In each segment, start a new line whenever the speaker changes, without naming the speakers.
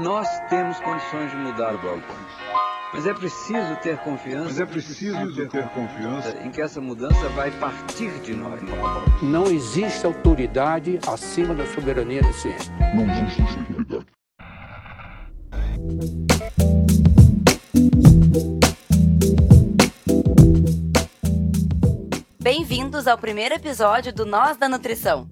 Nós temos condições de mudar o balcão. Mas é preciso ter confiança.
Mas é preciso ter, ter confiança
em que essa mudança vai partir de nós.
Não existe autoridade acima da soberania da ciência.
Não existe autoridade.
Bem-vindos ao primeiro episódio do Nós da Nutrição,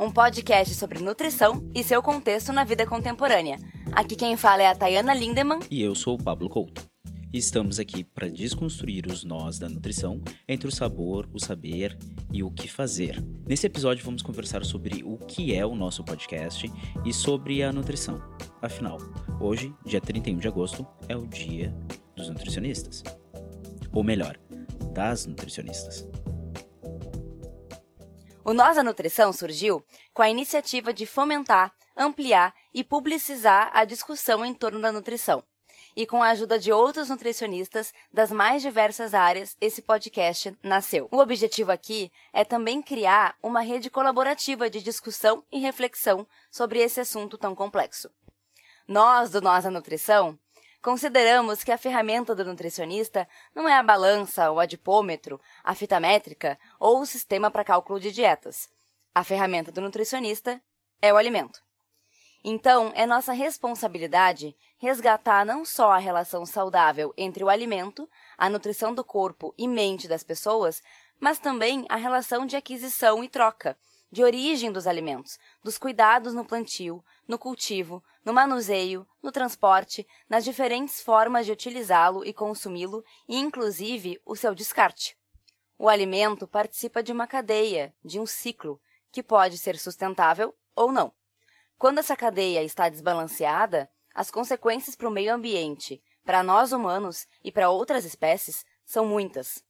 um podcast sobre nutrição e seu contexto na vida contemporânea. Aqui quem fala é a Tayana Lindemann.
E eu sou o Pablo Couto. E estamos aqui para desconstruir os nós da nutrição entre o sabor, o saber e o que fazer. Nesse episódio vamos conversar sobre o que é o nosso podcast e sobre a nutrição. Afinal, hoje, dia 31 de agosto, é o dia dos nutricionistas. Ou melhor, das nutricionistas.
O Nós da Nutrição surgiu com a iniciativa de fomentar, ampliar e publicizar a discussão em torno da nutrição e com a ajuda de outros nutricionistas das mais diversas áreas, esse podcast nasceu. O objetivo aqui é também criar uma rede colaborativa de discussão e reflexão sobre esse assunto tão complexo. Nós, do Nós a Nutrição, consideramos que a ferramenta do nutricionista não é a balança, o adipômetro, a fita métrica ou o sistema para cálculo de dietas. A ferramenta do nutricionista é o alimento. Então, é nossa responsabilidade resgatar não só a relação saudável entre o alimento, a nutrição do corpo e mente das pessoas, mas também a relação de aquisição e troca, de origem dos alimentos, dos cuidados no plantio, no cultivo, no manuseio, no transporte, nas diferentes formas de utilizá-lo e consumi-lo e, inclusive, o seu descarte. O alimento participa de uma cadeia, de um ciclo, que pode ser sustentável ou não. Quando essa cadeia está desbalanceada, as consequências para o meio ambiente, para nós humanos e para outras espécies são muitas.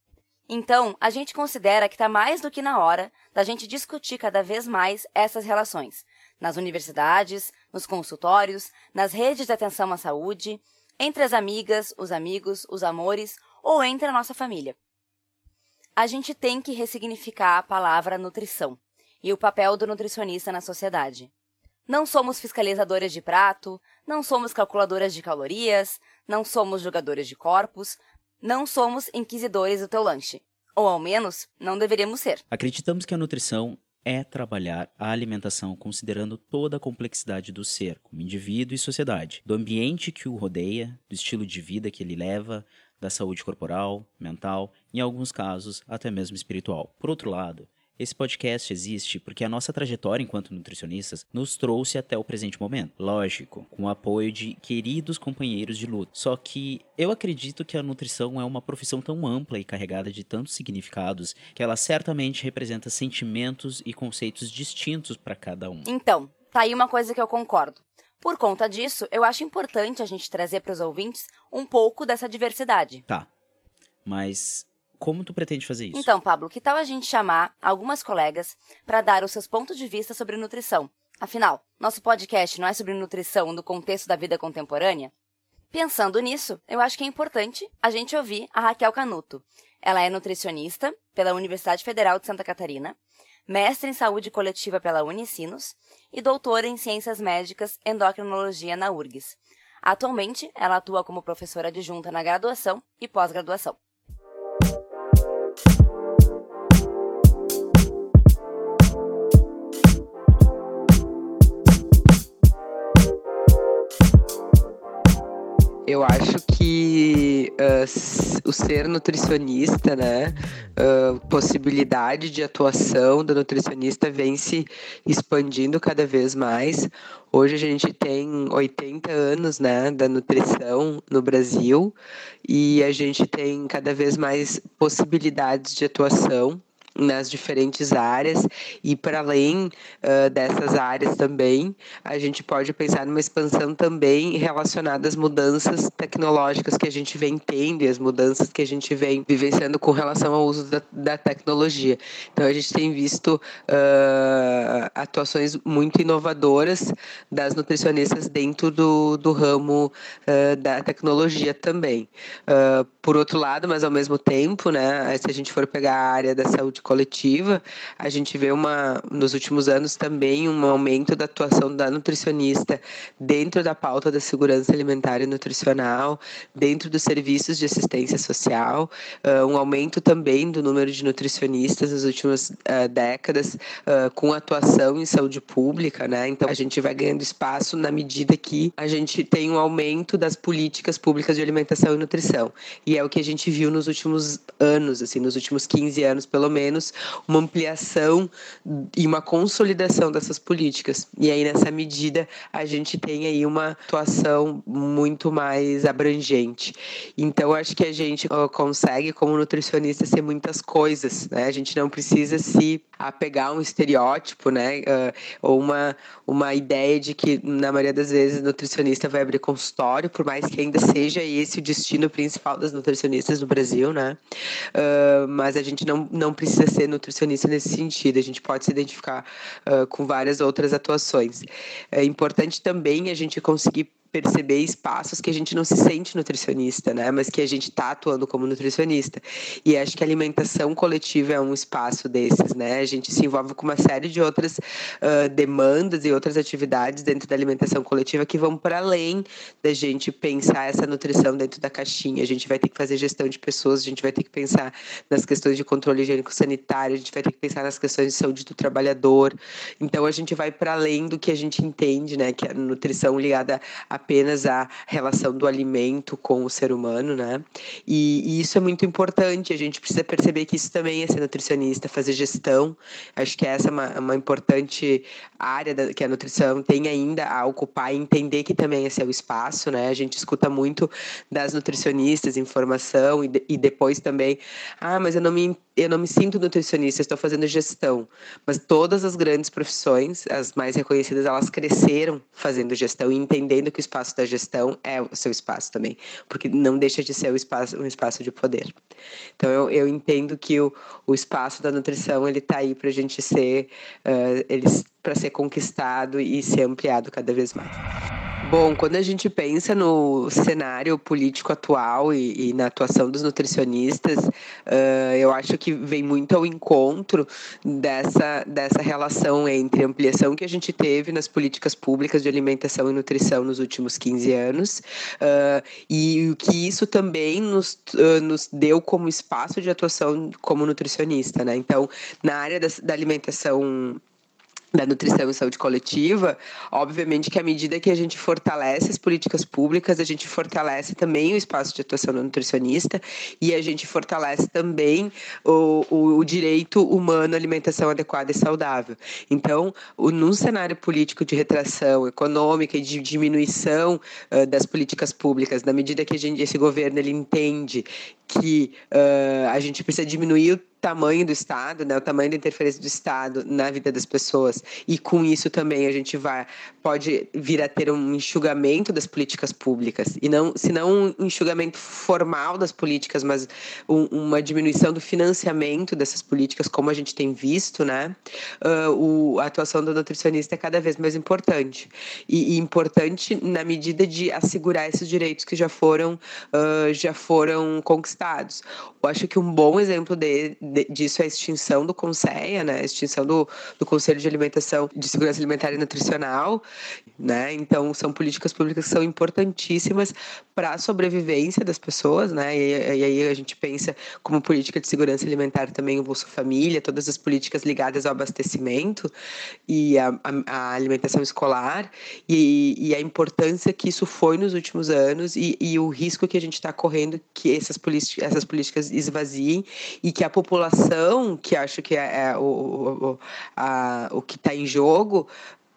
Então, a gente considera que está mais do que na hora da gente discutir cada vez mais essas relações, nas universidades, nos consultórios, nas redes de atenção à saúde, entre as amigas, os amigos, os amores ou entre a nossa família. A gente tem que ressignificar a palavra nutrição e o papel do nutricionista na sociedade. Não somos fiscalizadoras de prato, não somos calculadoras de calorias, não somos jogadores de corpos, não somos inquisidores do teu lanche. Ou ao menos, não deveríamos ser.
Acreditamos que a nutrição é trabalhar a alimentação considerando toda a complexidade do ser, como indivíduo e sociedade, do ambiente que o rodeia, do estilo de vida que ele leva, da saúde corporal, mental, em alguns casos até mesmo espiritual. Por outro lado, esse podcast existe porque a nossa trajetória enquanto nutricionistas nos trouxe até o presente momento. Lógico, com o apoio de queridos companheiros de luta. Só que eu acredito que a nutrição é uma profissão tão ampla e carregada de tantos significados que ela certamente representa sentimentos e conceitos distintos para cada um.
Então, tá aí uma coisa que eu concordo. Por conta disso, eu acho importante a gente trazer para os ouvintes um pouco dessa diversidade.
Tá. Mas como tu pretende fazer isso?
Então, Pablo, que tal a gente chamar algumas colegas para dar os seus pontos de vista sobre nutrição? Afinal, nosso podcast não é sobre nutrição no contexto da vida contemporânea? Pensando nisso, eu acho que é importante a gente ouvir a Raquel Canuto. Ela é nutricionista pela Universidade Federal de Santa Catarina, mestre em saúde coletiva pela Unicinos e doutora em ciências médicas endocrinologia na URGS. Atualmente, ela atua como professora adjunta na graduação e pós-graduação.
Eu acho que uh, o ser nutricionista, né, uh, possibilidade de atuação do nutricionista vem se expandindo cada vez mais. Hoje a gente tem 80 anos, né, da nutrição no Brasil e a gente tem cada vez mais possibilidades de atuação nas diferentes áreas e para além uh, dessas áreas também a gente pode pensar numa expansão também relacionada às mudanças tecnológicas que a gente vem tendo e as mudanças que a gente vem vivenciando com relação ao uso da, da tecnologia. Então a gente tem visto uh, atuações muito inovadoras das nutricionistas dentro do, do ramo uh, da tecnologia também. por outro lado, mas ao mesmo tempo, né, se a gente for pegar a área da saúde saúde coletiva, a gente vê uma, nos últimos anos também um aumento da atuação da nutricionista dentro da pauta da segurança alimentar e nutricional, dentro dos serviços de assistência social, uh, um aumento também do número de nutricionistas nas últimas uh, décadas, uh, com atuação em saúde pública, né? Então a gente vai ganhando espaço na medida que a gente tem um aumento das políticas públicas de alimentação e nutrição. E é o que a gente viu nos últimos anos, assim, nos últimos 15 anos pelo menos, uma ampliação e uma consolidação dessas políticas. E aí nessa medida a gente tem aí uma atuação muito mais abrangente. Então acho que a gente consegue como nutricionista ser muitas coisas, né? A gente não precisa se apegar a um estereótipo, né? Uh, ou uma, uma ideia de que, na maioria das vezes, nutricionista vai abrir consultório, por mais que ainda seja esse o destino principal das nutricionistas no Brasil, né? Uh, mas a gente não, não precisa ser nutricionista nesse sentido, a gente pode se identificar uh, com várias outras atuações. É importante também a gente conseguir perceber espaços que a gente não se sente nutricionista, né? Mas que a gente está atuando como nutricionista. E acho que a alimentação coletiva é um espaço desses, né? A gente se envolve com uma série de outras uh, demandas e outras atividades dentro da alimentação coletiva que vão para além da gente pensar essa nutrição dentro da caixinha. A gente vai ter que fazer gestão de pessoas, a gente vai ter que pensar nas questões de controle higiênico sanitário, a gente vai ter que pensar nas questões de saúde do trabalhador. Então a gente vai para além do que a gente entende, né? Que é a nutrição ligada a apenas a relação do alimento com o ser humano, né? E, e, isso é muito importante. A gente precisa perceber que isso também é ser nutricionista, fazer gestão. Acho que essa é uma, uma importante área da, que a nutrição tem ainda a ocupar e entender que também é o espaço, né? A gente escuta muito das nutricionistas informação e, de, e depois também, ah, mas eu não me eu não me sinto nutricionista, estou fazendo gestão. Mas todas as grandes profissões, as mais reconhecidas, elas cresceram fazendo gestão e entendendo que o espaço da gestão é o seu espaço também, porque não deixa de ser um espaço, um espaço de poder. Então eu, eu entendo que o, o espaço da nutrição ele está aí para a gente ser, uh, para ser conquistado e ser ampliado cada vez mais. Bom, quando a gente pensa no cenário político atual e, e na atuação dos nutricionistas, uh, eu acho que vem muito ao encontro dessa, dessa relação entre a ampliação que a gente teve nas políticas públicas de alimentação e nutrição nos últimos 15 anos uh, e o que isso também nos, uh, nos deu como espaço de atuação como nutricionista. Né? Então, na área da, da alimentação da nutrição e saúde coletiva, obviamente que à medida que a gente fortalece as políticas públicas, a gente fortalece também o espaço de atuação do nutricionista e a gente fortalece também o, o, o direito humano à alimentação adequada e saudável. Então, o, num cenário político de retração econômica e de diminuição uh, das políticas públicas, na medida que a gente, esse governo ele entende que uh, a gente precisa diminuir tamanho do Estado, né, o tamanho da interferência do Estado na vida das pessoas, e com isso também a gente vai pode vir a ter um enxugamento das políticas públicas, e não, se não um enxugamento formal das políticas, mas um, uma diminuição do financiamento dessas políticas, como a gente tem visto, né, uh, o, a atuação do nutricionista é cada vez mais importante, e, e importante na medida de assegurar esses direitos que já foram, uh, já foram conquistados. Eu acho que um bom exemplo de, disso é a extinção do CONSEA, né? A extinção do, do Conselho de Alimentação, de Segurança Alimentar e Nutricional, né? Então, são políticas públicas que são importantíssimas para a sobrevivência das pessoas, né? E, e, aí a gente pensa como política de segurança alimentar também o Bolsa Família, todas as políticas ligadas ao abastecimento e a, a, a alimentação escolar e, e, a importância que isso foi nos últimos anos e, e o risco que a gente está correndo que essas, essas políticas esvaziem e que a população população, que acho que é, é o, o, a, o que está em jogo,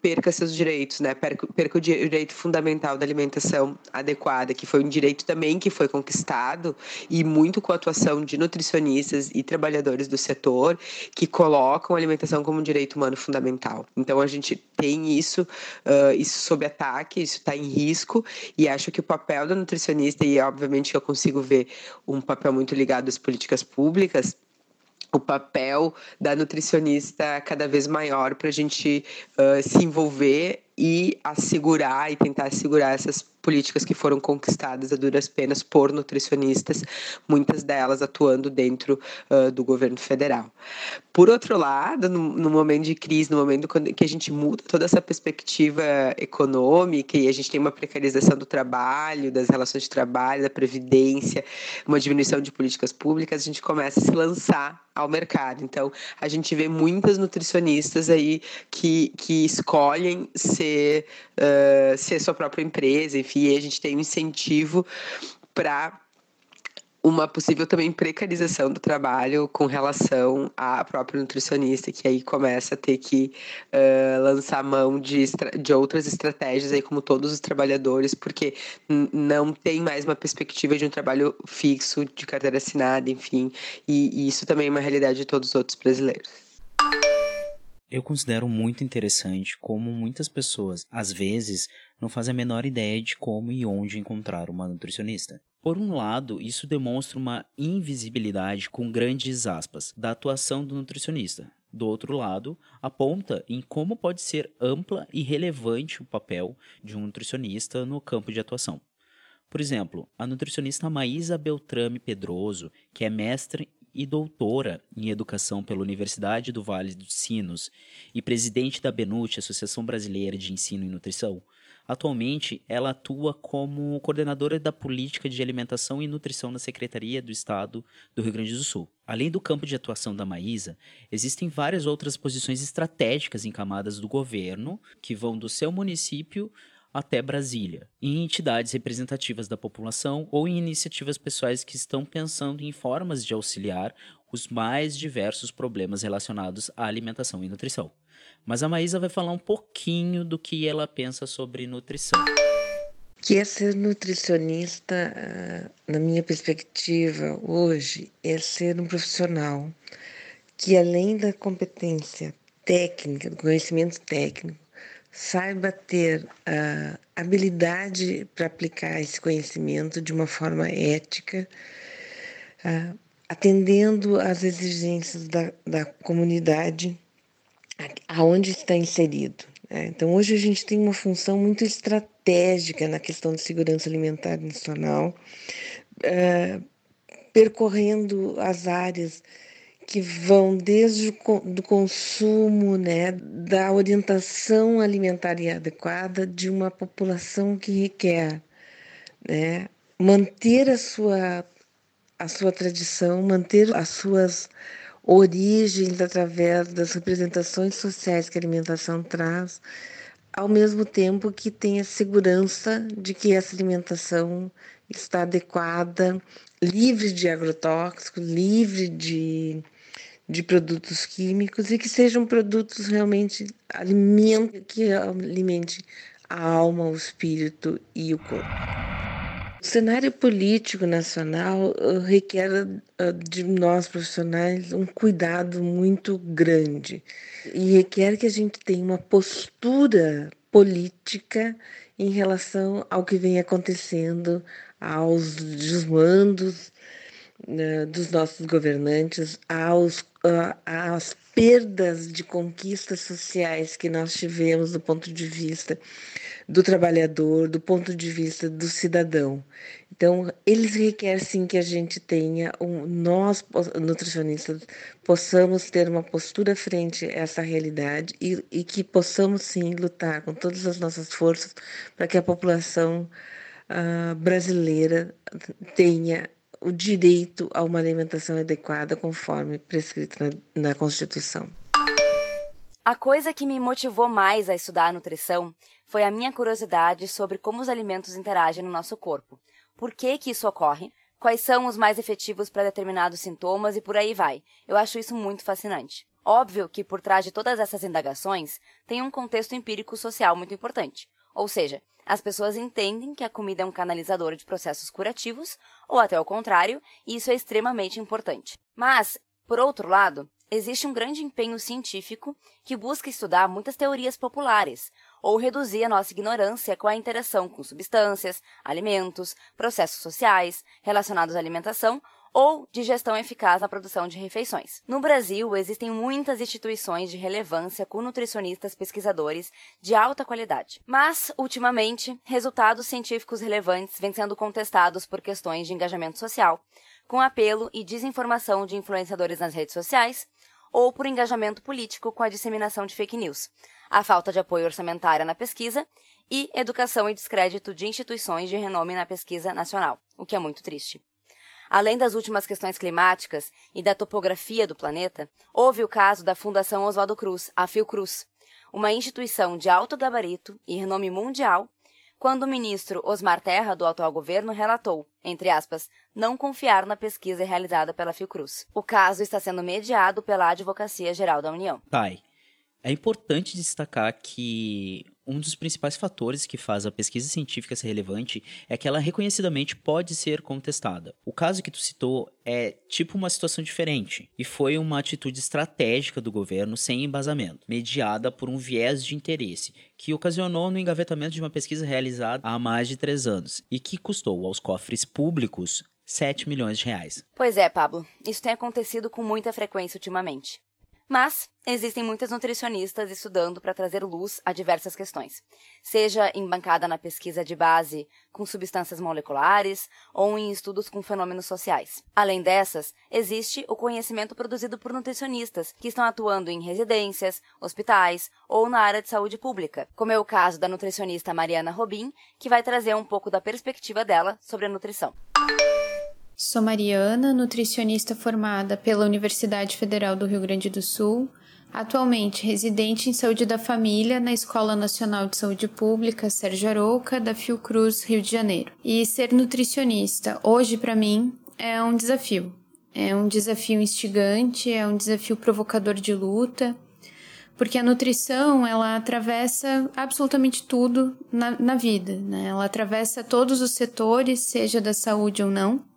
perca seus direitos, né? Perca, perca, o direito fundamental da alimentação adequada, que foi um direito também que foi conquistado e muito com a atuação de nutricionistas e trabalhadores do setor que colocam a alimentação como um direito humano fundamental. Então a gente tem isso, uh, isso sob ataque, isso está em risco e acho que o papel do nutricionista e obviamente eu consigo ver um papel muito ligado às políticas públicas o papel da nutricionista cada vez maior para a gente uh, se envolver e assegurar e tentar assegurar essas políticas que foram conquistadas a duras penas por nutricionistas, muitas delas atuando dentro uh, do governo federal. Por outro lado, no, no, momento de crise, no momento que a gente muda toda essa perspectiva econômica e a gente tem uma precarização do trabalho, das relações de trabalho, da previdência, uma diminuição de políticas públicas, a gente começa a se lançar ao mercado. Então, a gente vê muitas nutricionistas aí que, que escolhem ser, uh, ser sua própria empresa, enfim, a gente tem um incentivo para uma possível também precarização do trabalho com relação à própria nutricionista, que aí começa a ter que uh, lançar mão de, de outras estratégias, aí como todos os trabalhadores, porque não tem mais uma perspectiva de um trabalho fixo, de carteira assinada, enfim, e, e isso também é uma realidade de todos os outros brasileiros.
Eu considero muito interessante como muitas pessoas, às vezes, não fazem a menor ideia de como e onde encontrar uma nutricionista. Por um lado, isso demonstra uma invisibilidade com grandes aspas da atuação do nutricionista. Do outro lado, aponta em como pode ser ampla e relevante o papel de um nutricionista no campo de atuação. Por exemplo, a nutricionista Maísa Beltrame Pedroso, que é mestre e doutora em educação pela Universidade do Vale dos Sinos e presidente da BENUT, Associação Brasileira de Ensino e Nutrição, Atualmente, ela atua como coordenadora da política de alimentação e nutrição na Secretaria do Estado do Rio Grande do Sul. Além do campo de atuação da Maísa, existem várias outras posições estratégicas em camadas do governo que vão do seu município até Brasília, em entidades representativas da população ou em iniciativas pessoais que estão pensando em formas de auxiliar os mais diversos problemas relacionados à alimentação e nutrição. Mas a Maísa vai falar um pouquinho do que ela pensa sobre nutrição.
Que é ser nutricionista, ah, na minha perspectiva hoje, é ser um profissional que, além da competência técnica, do conhecimento técnico, saiba ter a habilidade para aplicar esse conhecimento de uma forma ética, ah, atendendo às exigências da, da comunidade aonde está inserido. Né? Então, hoje a gente tem uma função muito estratégica na questão de segurança alimentar nacional, é, percorrendo as áreas que vão desde o do consumo, né, da orientação alimentar adequada de uma população que requer né, manter a sua, a sua tradição, manter as suas origens através das representações sociais que a alimentação traz, ao mesmo tempo que tenha segurança de que essa alimentação está adequada, livre de agrotóxicos, livre de, de produtos químicos e que sejam produtos realmente alimento que alimente a alma, o espírito e o corpo. O cenário político nacional uh, requer uh, de nós profissionais um cuidado muito grande e requer que a gente tenha uma postura política em relação ao que vem acontecendo, aos desmandos uh, dos nossos governantes, aos, às perdas de conquistas sociais que nós tivemos do ponto de vista do trabalhador, do ponto de vista do cidadão. Então, eles requerem sim que a gente tenha, um, nós nutricionistas, possamos ter uma postura frente a essa realidade e, e que possamos sim lutar com todas as nossas forças para que a população uh, brasileira tenha o direito a uma alimentação adequada conforme prescrito na, na Constituição.
A coisa que me motivou mais a estudar a nutrição foi a minha curiosidade sobre como os alimentos interagem no nosso corpo, por que, que isso ocorre, quais são os mais efetivos para determinados sintomas e por aí vai. Eu acho isso muito fascinante. Óbvio que por trás de todas essas indagações tem um contexto empírico social muito importante. Ou seja, as pessoas entendem que a comida é um canalizador de processos curativos, ou até o contrário, e isso é extremamente importante. Mas, por outro lado, existe um grande empenho científico que busca estudar muitas teorias populares ou reduzir a nossa ignorância com a interação com substâncias, alimentos, processos sociais relacionados à alimentação ou de gestão eficaz na produção de refeições. No Brasil, existem muitas instituições de relevância com nutricionistas pesquisadores de alta qualidade. Mas, ultimamente, resultados científicos relevantes vêm sendo contestados por questões de engajamento social, com apelo e desinformação de influenciadores nas redes sociais, ou por engajamento político com a disseminação de fake news, a falta de apoio orçamentário na pesquisa e educação e descrédito de instituições de renome na pesquisa nacional, o que é muito triste. Além das últimas questões climáticas e da topografia do planeta, houve o caso da Fundação Oswaldo Cruz, a Fiocruz, uma instituição de alto gabarito e renome mundial, quando o ministro Osmar Terra, do atual governo, relatou, entre aspas, não confiar na pesquisa realizada pela Fiocruz. O caso está sendo mediado pela Advocacia Geral da União.
Pai, é importante destacar que um dos principais fatores que faz a pesquisa científica ser relevante é que ela reconhecidamente pode ser contestada. O caso que tu citou é tipo uma situação diferente e foi uma atitude estratégica do governo sem embasamento, mediada por um viés de interesse que ocasionou no engavetamento de uma pesquisa realizada há mais de três anos e que custou aos cofres públicos 7 milhões de reais.
Pois é, Pablo, isso tem acontecido com muita frequência ultimamente. Mas existem muitas nutricionistas estudando para trazer luz a diversas questões, seja embancada na pesquisa de base com substâncias moleculares ou em estudos com fenômenos sociais. Além dessas, existe o conhecimento produzido por nutricionistas que estão atuando em residências, hospitais ou na área de saúde pública, como é o caso da nutricionista Mariana Robin, que vai trazer um pouco da perspectiva dela sobre a nutrição.
Sou Mariana, nutricionista formada pela Universidade Federal do Rio Grande do Sul, atualmente residente em saúde da família na Escola Nacional de Saúde Pública Sérgio Arouca, da Fiocruz, Rio de Janeiro. E ser nutricionista hoje para mim é um desafio. É um desafio instigante, é um desafio provocador de luta, porque a nutrição ela atravessa absolutamente tudo na, na vida, né? Ela atravessa todos os setores, seja da saúde ou não.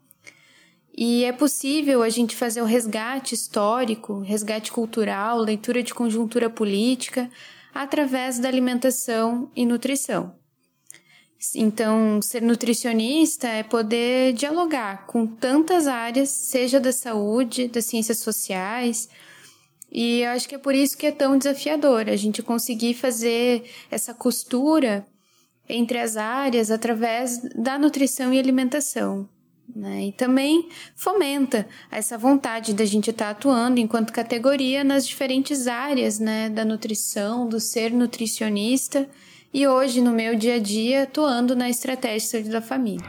E é possível a gente fazer o resgate histórico, resgate cultural, leitura de conjuntura política, através da alimentação e nutrição. Então, ser nutricionista é poder dialogar com tantas áreas, seja da saúde, das ciências sociais, e eu acho que é por isso que é tão desafiador a gente conseguir fazer essa costura entre as áreas através da nutrição e alimentação. Né? E também fomenta essa vontade da gente estar tá atuando enquanto categoria nas diferentes áreas né, da nutrição, do ser nutricionista e hoje no meu dia a dia atuando na estratégia de saúde da família.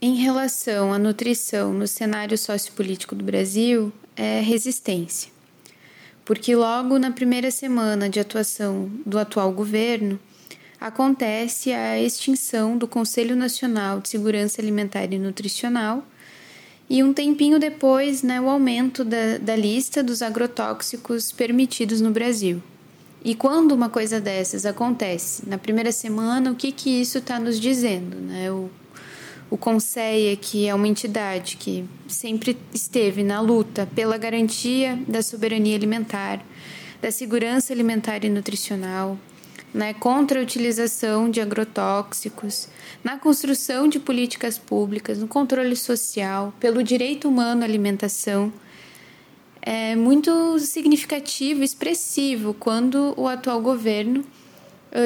Em relação à nutrição no cenário sociopolítico do Brasil, é resistência. Porque logo na primeira semana de atuação do atual governo, acontece a extinção do Conselho Nacional de Segurança Alimentar e Nutricional e um tempinho depois, né, o aumento da, da lista dos agrotóxicos permitidos no Brasil. E quando uma coisa dessas acontece na primeira semana, o que, que isso está nos dizendo? Né? O, o Conselho, que é uma entidade que sempre esteve na luta pela garantia da soberania alimentar, da segurança alimentar e nutricional, né, contra a utilização de agrotóxicos, na construção de políticas públicas, no controle social, pelo direito humano à alimentação. É muito significativo, expressivo, quando o atual governo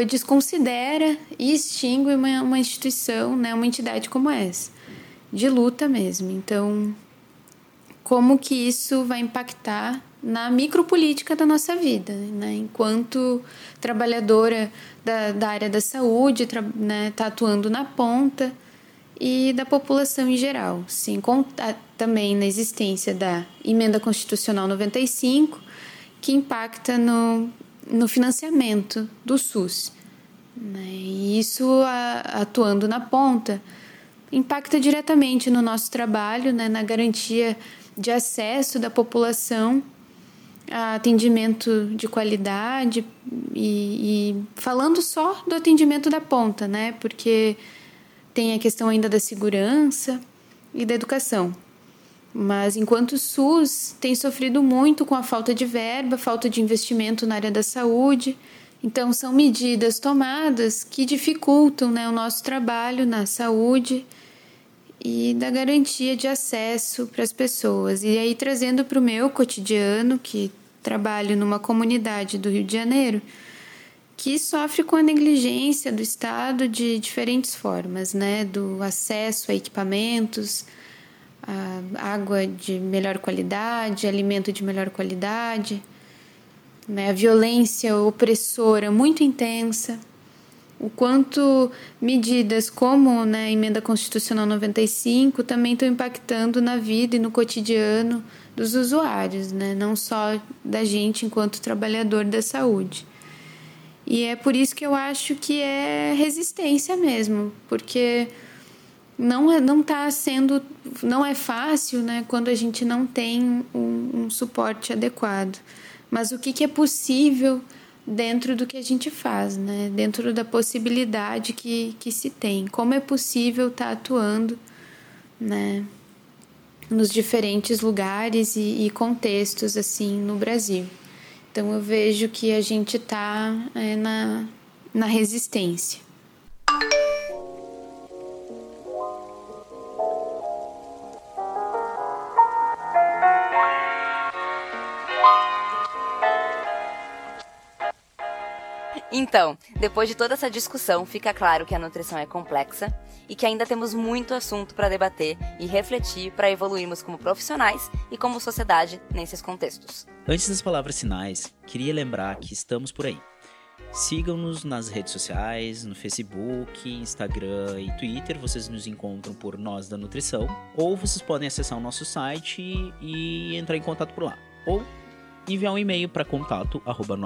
desconsidera e extingue uma, uma instituição, né, uma entidade como essa, de luta mesmo. Então, como que isso vai impactar na micropolítica da nossa vida, né? Enquanto trabalhadora da, da área da saúde, está né, tá atuando na ponta e da população em geral, sem contar também na existência da emenda constitucional 95, que impacta no, no financiamento do SUS. Né? E isso, a, atuando na ponta, impacta diretamente no nosso trabalho, né, na garantia de acesso da população atendimento de qualidade e, e, falando só do atendimento da ponta, né? Porque tem a questão ainda da segurança e da educação. Mas enquanto o SUS tem sofrido muito com a falta de verba, falta de investimento na área da saúde, então são medidas tomadas que dificultam né, o nosso trabalho na saúde e da garantia de acesso para as pessoas. E aí, trazendo para o meu cotidiano, que trabalho numa comunidade do Rio de Janeiro, que sofre com a negligência do Estado de diferentes formas, né? Do acesso a equipamentos, a água de melhor qualidade, alimento de melhor qualidade, né? a violência opressora muito intensa o quanto medidas como né, a Emenda Constitucional 95 também estão impactando na vida e no cotidiano dos usuários, né, não só da gente enquanto trabalhador da saúde. E é por isso que eu acho que é resistência mesmo, porque não é, não está sendo, não é fácil, né, quando a gente não tem um, um suporte adequado. Mas o que, que é possível dentro do que a gente faz, né? dentro da possibilidade que, que se tem. Como é possível estar tá atuando né? Nos diferentes lugares e, e, contextos assim no Brasil. Então eu vejo que a gente está é, na, na resistência.
Então, depois de toda essa discussão, fica claro que a nutrição é complexa e que ainda temos muito assunto para debater e refletir para evoluirmos como profissionais e como sociedade nesses contextos.
Antes das palavras finais, queria lembrar que estamos por aí. Sigam-nos nas redes sociais, no Facebook, Instagram e Twitter. Vocês nos encontram por Nós da Nutrição. Ou vocês podem acessar o nosso site e entrar em contato por lá. Ou enviar um e-mail para contato arroba.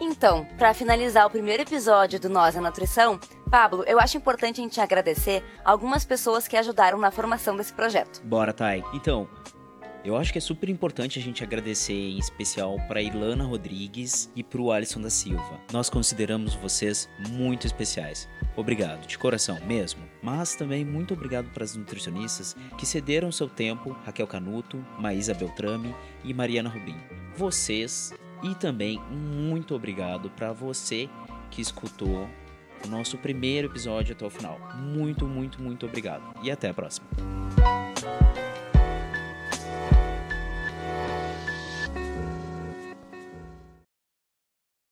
Então, para finalizar o primeiro episódio do Nós da Nutrição, Pablo, eu acho importante a gente agradecer algumas pessoas que ajudaram na formação desse projeto.
Bora, Thay. Então, eu acho que é super importante a gente agradecer em especial para Ilana Rodrigues e para o Alisson da Silva. Nós consideramos vocês muito especiais. Obrigado, de coração mesmo. Mas também muito obrigado para as nutricionistas que cederam seu tempo, Raquel Canuto, Maísa Beltrame e Mariana Rubim. Vocês e também muito obrigado para você que escutou o nosso primeiro episódio até o final. Muito, muito, muito obrigado. E até a próxima.